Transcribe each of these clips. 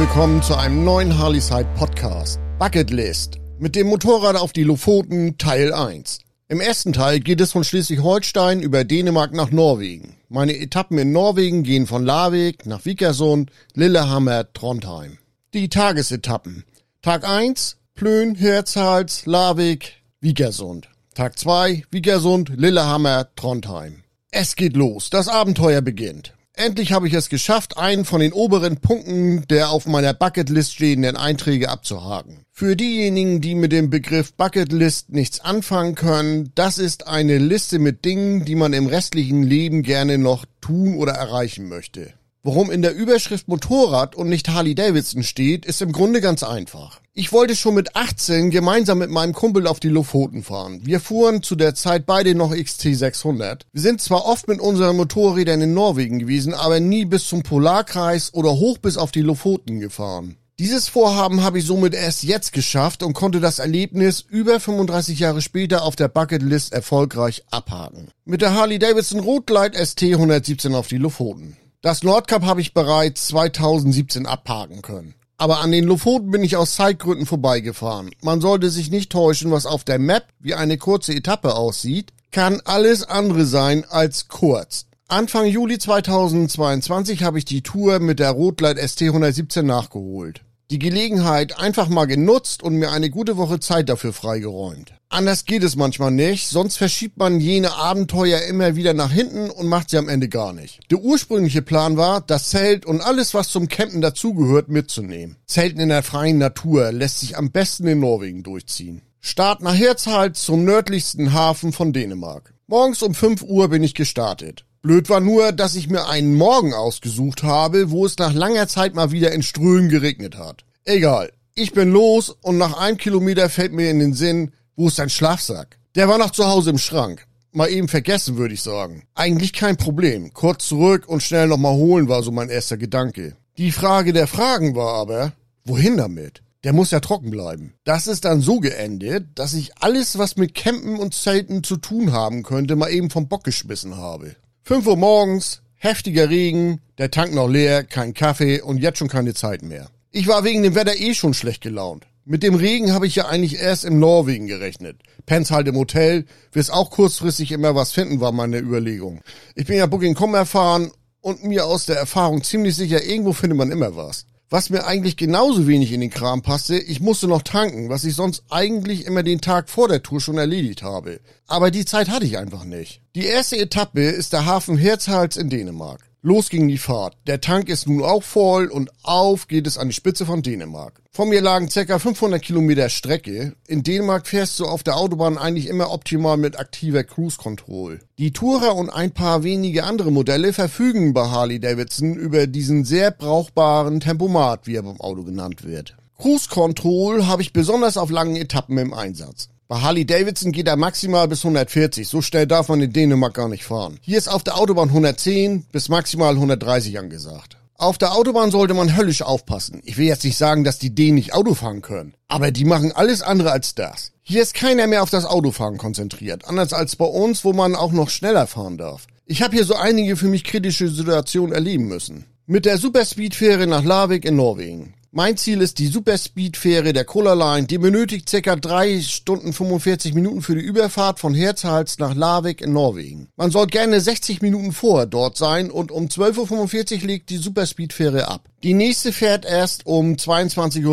willkommen zu einem neuen Harleyside Podcast. Bucket List. Mit dem Motorrad auf die Lofoten Teil 1. Im ersten Teil geht es von Schleswig-Holstein über Dänemark nach Norwegen. Meine Etappen in Norwegen gehen von Larvik nach Vikersund, Lillehammer, Trondheim. Die Tagesetappen. Tag 1, Plön, Herzhals, Larvik, Vikersund. Tag 2, Vikersund, Lillehammer, Trondheim. Es geht los, das Abenteuer beginnt. Endlich habe ich es geschafft, einen von den oberen Punkten der auf meiner Bucketlist stehenden Einträge abzuhaken. Für diejenigen, die mit dem Begriff Bucketlist nichts anfangen können, das ist eine Liste mit Dingen, die man im restlichen Leben gerne noch tun oder erreichen möchte. Worum in der Überschrift Motorrad und nicht Harley Davidson steht, ist im Grunde ganz einfach. Ich wollte schon mit 18 gemeinsam mit meinem Kumpel auf die Lofoten fahren. Wir fuhren zu der Zeit beide noch XT600. Wir sind zwar oft mit unseren Motorrädern in Norwegen gewesen, aber nie bis zum Polarkreis oder hoch bis auf die Lofoten gefahren. Dieses Vorhaben habe ich somit erst jetzt geschafft und konnte das Erlebnis über 35 Jahre später auf der Bucketlist erfolgreich abhaken. Mit der Harley Davidson Rotlight ST 117 auf die Lofoten. Das Nordcup habe ich bereits 2017 abhaken können. Aber an den Lofoten bin ich aus Zeitgründen vorbeigefahren. Man sollte sich nicht täuschen, was auf der Map wie eine kurze Etappe aussieht, kann alles andere sein als kurz. Anfang Juli 2022 habe ich die Tour mit der Rotlight ST 117 nachgeholt die Gelegenheit einfach mal genutzt und mir eine gute Woche Zeit dafür freigeräumt. Anders geht es manchmal nicht, sonst verschiebt man jene Abenteuer immer wieder nach hinten und macht sie am Ende gar nicht. Der ursprüngliche Plan war, das Zelt und alles, was zum Campen dazugehört, mitzunehmen. Zelten in der freien Natur lässt sich am besten in Norwegen durchziehen. Start nach Herzhalt zum nördlichsten Hafen von Dänemark. Morgens um 5 Uhr bin ich gestartet. Blöd war nur, dass ich mir einen Morgen ausgesucht habe, wo es nach langer Zeit mal wieder in Strömen geregnet hat. Egal. Ich bin los und nach einem Kilometer fällt mir in den Sinn, wo ist dein Schlafsack? Der war noch zu Hause im Schrank. Mal eben vergessen, würde ich sagen. Eigentlich kein Problem. Kurz zurück und schnell nochmal holen war so mein erster Gedanke. Die Frage der Fragen war aber, wohin damit? Der muss ja trocken bleiben. Das ist dann so geendet, dass ich alles, was mit Campen und Zelten zu tun haben könnte, mal eben vom Bock geschmissen habe. 5 Uhr morgens, heftiger Regen, der Tank noch leer, kein Kaffee und jetzt schon keine Zeit mehr. Ich war wegen dem Wetter eh schon schlecht gelaunt. Mit dem Regen habe ich ja eigentlich erst im Norwegen gerechnet. Pens halt im Hotel, wirst auch kurzfristig immer was finden, war meine Überlegung. Ich bin ja Booking.com erfahren und mir aus der Erfahrung ziemlich sicher, irgendwo findet man immer was was mir eigentlich genauso wenig in den Kram passte, ich musste noch tanken, was ich sonst eigentlich immer den Tag vor der Tour schon erledigt habe. Aber die Zeit hatte ich einfach nicht. Die erste Etappe ist der Hafen Herzhals in Dänemark. Los ging die Fahrt. Der Tank ist nun auch voll und auf geht es an die Spitze von Dänemark. Vor mir lagen ca. 500 Kilometer Strecke. In Dänemark fährst du auf der Autobahn eigentlich immer optimal mit aktiver Cruise Control. Die Tourer und ein paar wenige andere Modelle verfügen bei Harley Davidson über diesen sehr brauchbaren Tempomat, wie er beim Auto genannt wird. Cruise Control habe ich besonders auf langen Etappen im Einsatz. Bei Harley Davidson geht er maximal bis 140. So schnell darf man in Dänemark gar nicht fahren. Hier ist auf der Autobahn 110 bis maximal 130 angesagt. Auf der Autobahn sollte man höllisch aufpassen. Ich will jetzt nicht sagen, dass die Dänen nicht Auto fahren können. Aber die machen alles andere als das. Hier ist keiner mehr auf das Autofahren konzentriert. Anders als bei uns, wo man auch noch schneller fahren darf. Ich habe hier so einige für mich kritische Situationen erleben müssen. Mit der Superspeed-Fähre nach Larvik in Norwegen. Mein Ziel ist die Superspeed-Fähre der Cola Line. Die benötigt ca. 3 Stunden 45 Minuten für die Überfahrt von Herzhals nach Larvik in Norwegen. Man soll gerne 60 Minuten vorher dort sein und um 12.45 Uhr legt die Superspeed-Fähre ab. Die nächste fährt erst um 22.15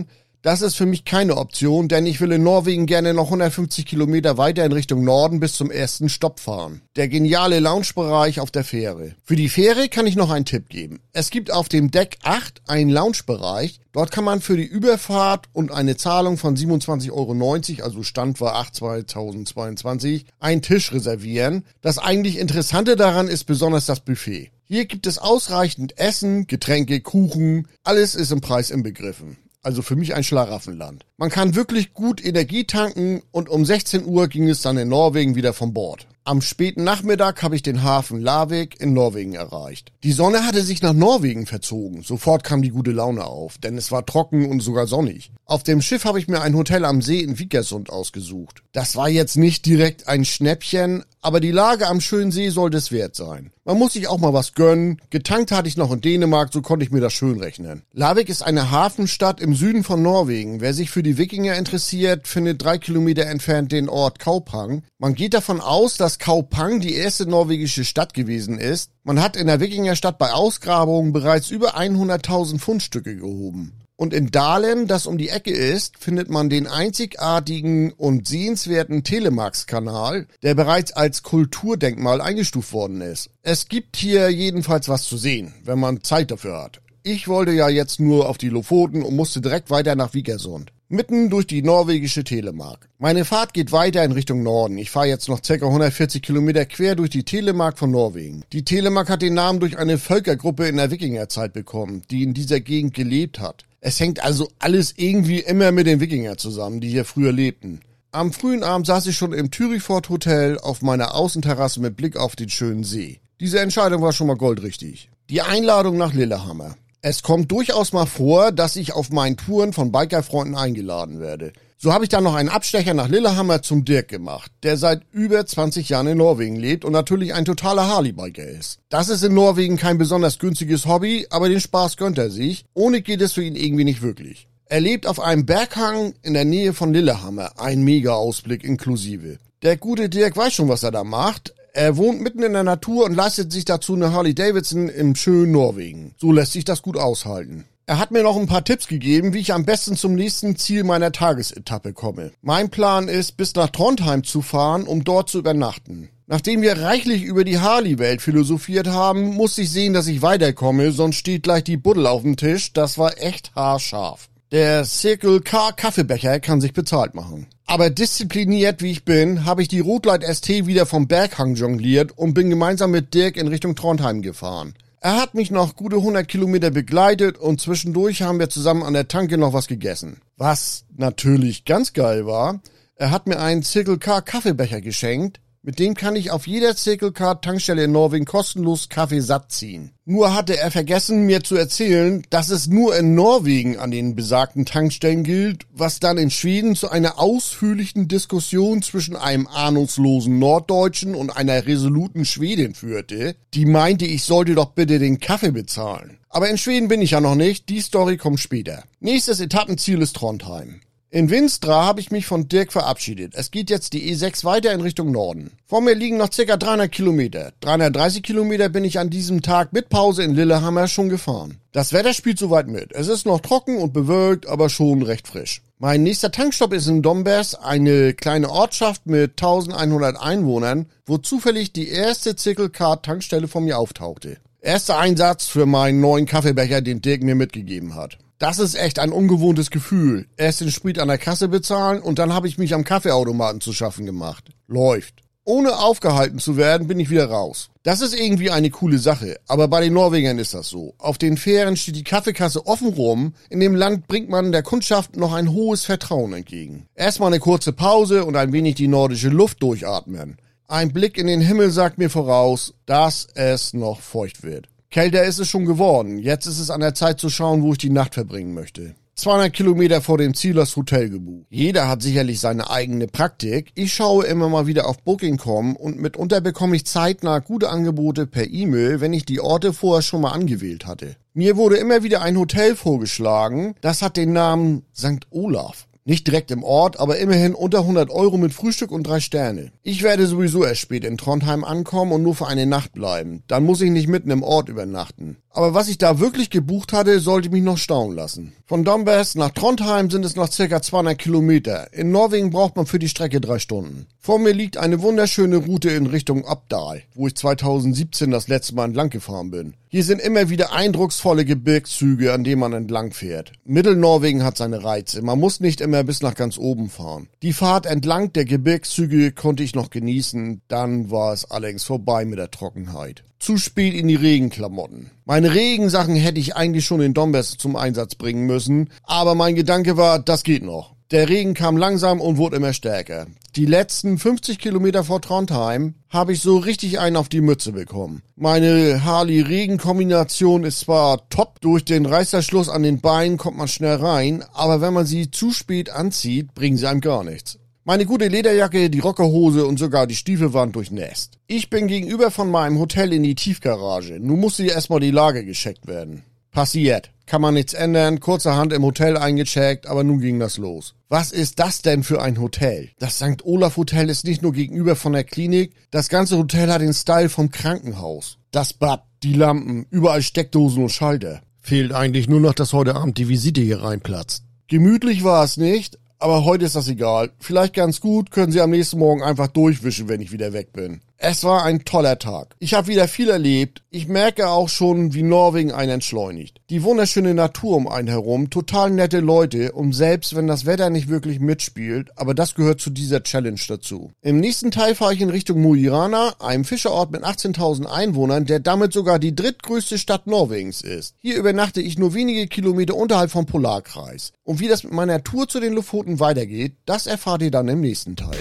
Uhr das ist für mich keine Option, denn ich will in Norwegen gerne noch 150 Kilometer weiter in Richtung Norden bis zum ersten Stopp fahren. Der geniale Loungebereich auf der Fähre. Für die Fähre kann ich noch einen Tipp geben. Es gibt auf dem Deck 8 einen Loungebereich. Dort kann man für die Überfahrt und eine Zahlung von 27,90 Euro, also Stand war 8 2022, einen Tisch reservieren. Das eigentlich Interessante daran ist besonders das Buffet. Hier gibt es ausreichend Essen, Getränke, Kuchen, alles ist im Preis inbegriffen. Also für mich ein Schlaraffenland. Man kann wirklich gut Energie tanken und um 16 Uhr ging es dann in Norwegen wieder von Bord. Am späten Nachmittag habe ich den Hafen Larvik in Norwegen erreicht. Die Sonne hatte sich nach Norwegen verzogen. Sofort kam die gute Laune auf, denn es war trocken und sogar sonnig. Auf dem Schiff habe ich mir ein Hotel am See in Vikersund ausgesucht. Das war jetzt nicht direkt ein Schnäppchen, aber die Lage am schönen See sollte es wert sein. Man muss sich auch mal was gönnen. Getankt hatte ich noch in Dänemark, so konnte ich mir das schön rechnen. Larvik ist eine Hafenstadt im Süden von Norwegen. Wer sich für die Wikinger interessiert, findet drei Kilometer entfernt den Ort Kaupang. Man geht davon aus, dass Kaupang die erste norwegische Stadt gewesen ist. Man hat in der Wikingerstadt bei Ausgrabungen bereits über 100.000 Fundstücke gehoben. Und in Dahlem, das um die Ecke ist, findet man den einzigartigen und sehenswerten Telemax-Kanal, der bereits als Kulturdenkmal eingestuft worden ist. Es gibt hier jedenfalls was zu sehen, wenn man Zeit dafür hat. Ich wollte ja jetzt nur auf die Lofoten und musste direkt weiter nach Vikersund. Mitten durch die norwegische Telemark. Meine Fahrt geht weiter in Richtung Norden. Ich fahre jetzt noch ca. 140 Kilometer quer durch die Telemark von Norwegen. Die Telemark hat den Namen durch eine Völkergruppe in der Wikingerzeit bekommen, die in dieser Gegend gelebt hat. Es hängt also alles irgendwie immer mit den Wikinger zusammen, die hier früher lebten. Am frühen Abend saß ich schon im Thürichfort Hotel auf meiner Außenterrasse mit Blick auf den schönen See. Diese Entscheidung war schon mal goldrichtig. Die Einladung nach Lillehammer. Es kommt durchaus mal vor, dass ich auf meinen Touren von Bikerfreunden eingeladen werde. So habe ich dann noch einen Abstecher nach Lillehammer zum Dirk gemacht, der seit über 20 Jahren in Norwegen lebt und natürlich ein totaler Harley-Biker ist. Das ist in Norwegen kein besonders günstiges Hobby, aber den Spaß gönnt er sich. Ohne geht es für ihn irgendwie nicht wirklich. Er lebt auf einem Berghang in der Nähe von Lillehammer, ein Mega-Ausblick inklusive. Der gute Dirk weiß schon, was er da macht. Er wohnt mitten in der Natur und leistet sich dazu eine Harley Davidson im schönen Norwegen. So lässt sich das gut aushalten. Er hat mir noch ein paar Tipps gegeben, wie ich am besten zum nächsten Ziel meiner Tagesetappe komme. Mein Plan ist, bis nach Trondheim zu fahren, um dort zu übernachten. Nachdem wir reichlich über die Harley-Welt philosophiert haben, muss ich sehen, dass ich weiterkomme, sonst steht gleich die Buddel auf dem Tisch. Das war echt haarscharf. Der Circle K Kaffeebecher kann sich bezahlt machen. Aber diszipliniert wie ich bin, habe ich die Rotleit ST wieder vom Berghang jongliert und bin gemeinsam mit Dirk in Richtung Trondheim gefahren. Er hat mich noch gute 100 Kilometer begleitet und zwischendurch haben wir zusammen an der Tanke noch was gegessen. Was natürlich ganz geil war, er hat mir einen Circle K Kaffeebecher geschenkt, mit dem kann ich auf jeder Circle K Tankstelle in Norwegen kostenlos Kaffee satt ziehen. Nur hatte er vergessen, mir zu erzählen, dass es nur in Norwegen an den besagten Tankstellen gilt, was dann in Schweden zu einer ausführlichen Diskussion zwischen einem ahnungslosen Norddeutschen und einer resoluten Schwedin führte, die meinte, ich sollte doch bitte den Kaffee bezahlen. Aber in Schweden bin ich ja noch nicht, die Story kommt später. Nächstes Etappenziel ist Trondheim. In Winstra habe ich mich von Dirk verabschiedet. Es geht jetzt die E6 weiter in Richtung Norden. Vor mir liegen noch circa 300 Kilometer. 330 Kilometer bin ich an diesem Tag mit Pause in Lillehammer schon gefahren. Das Wetter spielt soweit mit. Es ist noch trocken und bewölkt, aber schon recht frisch. Mein nächster Tankstopp ist in Dombers, eine kleine Ortschaft mit 1100 Einwohnern, wo zufällig die erste Circle Car Tankstelle von mir auftauchte. Erster Einsatz für meinen neuen Kaffeebecher, den Dirk mir mitgegeben hat. Das ist echt ein ungewohntes Gefühl. Erst den Sprit an der Kasse bezahlen und dann habe ich mich am Kaffeeautomaten zu schaffen gemacht. Läuft. Ohne aufgehalten zu werden, bin ich wieder raus. Das ist irgendwie eine coole Sache, aber bei den Norwegern ist das so. Auf den Fähren steht die Kaffeekasse offen rum. In dem Land bringt man der Kundschaft noch ein hohes Vertrauen entgegen. Erstmal eine kurze Pause und ein wenig die nordische Luft durchatmen. Ein Blick in den Himmel sagt mir voraus, dass es noch feucht wird. Kälter ist es schon geworden. Jetzt ist es an der Zeit zu schauen, wo ich die Nacht verbringen möchte. 200 Kilometer vor dem Ziel das Hotel gebucht. Jeder hat sicherlich seine eigene Praktik. Ich schaue immer mal wieder auf Booking.com und mitunter bekomme ich zeitnah gute Angebote per E-Mail, wenn ich die Orte vorher schon mal angewählt hatte. Mir wurde immer wieder ein Hotel vorgeschlagen, das hat den Namen St. Olaf. Nicht direkt im Ort, aber immerhin unter 100 Euro mit Frühstück und drei Sterne. Ich werde sowieso erst spät in Trondheim ankommen und nur für eine Nacht bleiben. Dann muss ich nicht mitten im Ort übernachten. Aber was ich da wirklich gebucht hatte, sollte mich noch staunen lassen. Von Dombas nach Trondheim sind es noch circa 200 Kilometer. In Norwegen braucht man für die Strecke drei Stunden. Vor mir liegt eine wunderschöne Route in Richtung Abdal, wo ich 2017 das letzte Mal entlang gefahren bin. Hier sind immer wieder eindrucksvolle Gebirgszüge, an denen man entlang fährt. Mittelnorwegen hat seine Reize. Man muss nicht immer bis nach ganz oben fahren. Die Fahrt entlang der Gebirgszüge konnte ich noch genießen, dann war es allerdings vorbei mit der Trockenheit. Zu spät in die Regenklamotten. Meine Regensachen hätte ich eigentlich schon in Dombes zum Einsatz bringen müssen, aber mein Gedanke war, das geht noch. Der Regen kam langsam und wurde immer stärker. Die letzten 50 Kilometer vor Trondheim habe ich so richtig einen auf die Mütze bekommen. Meine Harley-Regen-Kombination ist zwar top, durch den Reißverschluss an den Beinen kommt man schnell rein, aber wenn man sie zu spät anzieht, bringen sie einem gar nichts. Meine gute Lederjacke, die Rockerhose und sogar die Stiefel waren durchnässt. Ich bin gegenüber von meinem Hotel in die Tiefgarage. Nun musste erstmal die Lage gescheckt werden. Passiert. Kann man nichts ändern, kurzerhand im Hotel eingecheckt, aber nun ging das los. Was ist das denn für ein Hotel? Das St. Olaf Hotel ist nicht nur gegenüber von der Klinik, das ganze Hotel hat den Style vom Krankenhaus. Das Bad, die Lampen, überall Steckdosen und Schalter. Fehlt eigentlich nur noch, dass heute Abend die Visite hier reinplatzt. Gemütlich war es nicht, aber heute ist das egal. Vielleicht ganz gut, können Sie am nächsten Morgen einfach durchwischen, wenn ich wieder weg bin. Es war ein toller Tag. Ich habe wieder viel erlebt. Ich merke auch schon, wie Norwegen einen entschleunigt. Die wunderschöne Natur um einen herum, total nette Leute und selbst wenn das Wetter nicht wirklich mitspielt, aber das gehört zu dieser Challenge dazu. Im nächsten Teil fahre ich in Richtung Mo i Rana, einem Fischerort mit 18.000 Einwohnern, der damit sogar die drittgrößte Stadt Norwegens ist. Hier übernachte ich nur wenige Kilometer unterhalb vom Polarkreis. Und wie das mit meiner Tour zu den Lofoten weitergeht, das erfahrt ihr dann im nächsten Teil.